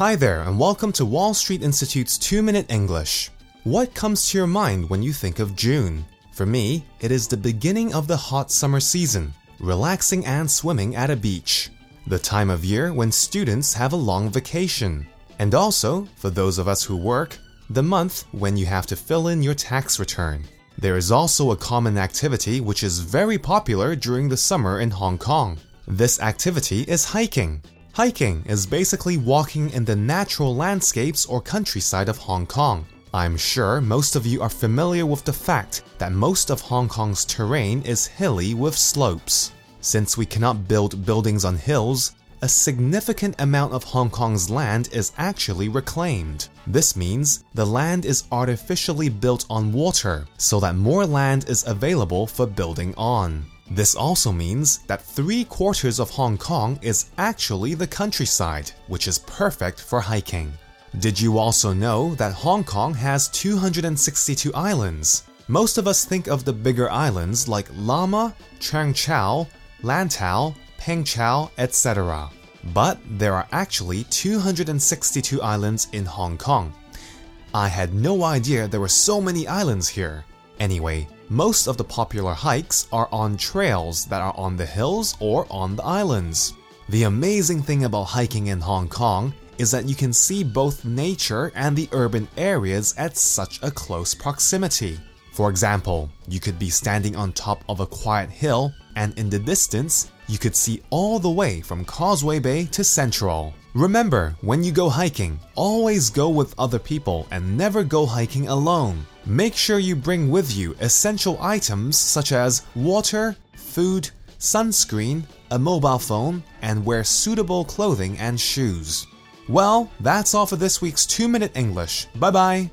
Hi there, and welcome to Wall Street Institute's 2 Minute English. What comes to your mind when you think of June? For me, it is the beginning of the hot summer season, relaxing and swimming at a beach. The time of year when students have a long vacation. And also, for those of us who work, the month when you have to fill in your tax return. There is also a common activity which is very popular during the summer in Hong Kong. This activity is hiking. Hiking is basically walking in the natural landscapes or countryside of Hong Kong. I'm sure most of you are familiar with the fact that most of Hong Kong's terrain is hilly with slopes. Since we cannot build buildings on hills, a significant amount of Hong Kong's land is actually reclaimed. This means the land is artificially built on water so that more land is available for building on. This also means that three quarters of Hong Kong is actually the countryside, which is perfect for hiking. Did you also know that Hong Kong has 262 islands? Most of us think of the bigger islands like Lamma, Cheung Chau, Lantau, Peng Chau, etc. But there are actually 262 islands in Hong Kong. I had no idea there were so many islands here. Anyway, most of the popular hikes are on trails that are on the hills or on the islands. The amazing thing about hiking in Hong Kong is that you can see both nature and the urban areas at such a close proximity. For example, you could be standing on top of a quiet hill, and in the distance, you could see all the way from Causeway Bay to Central. Remember, when you go hiking, always go with other people and never go hiking alone. Make sure you bring with you essential items such as water, food, sunscreen, a mobile phone, and wear suitable clothing and shoes. Well, that's all for this week's 2 Minute English. Bye bye.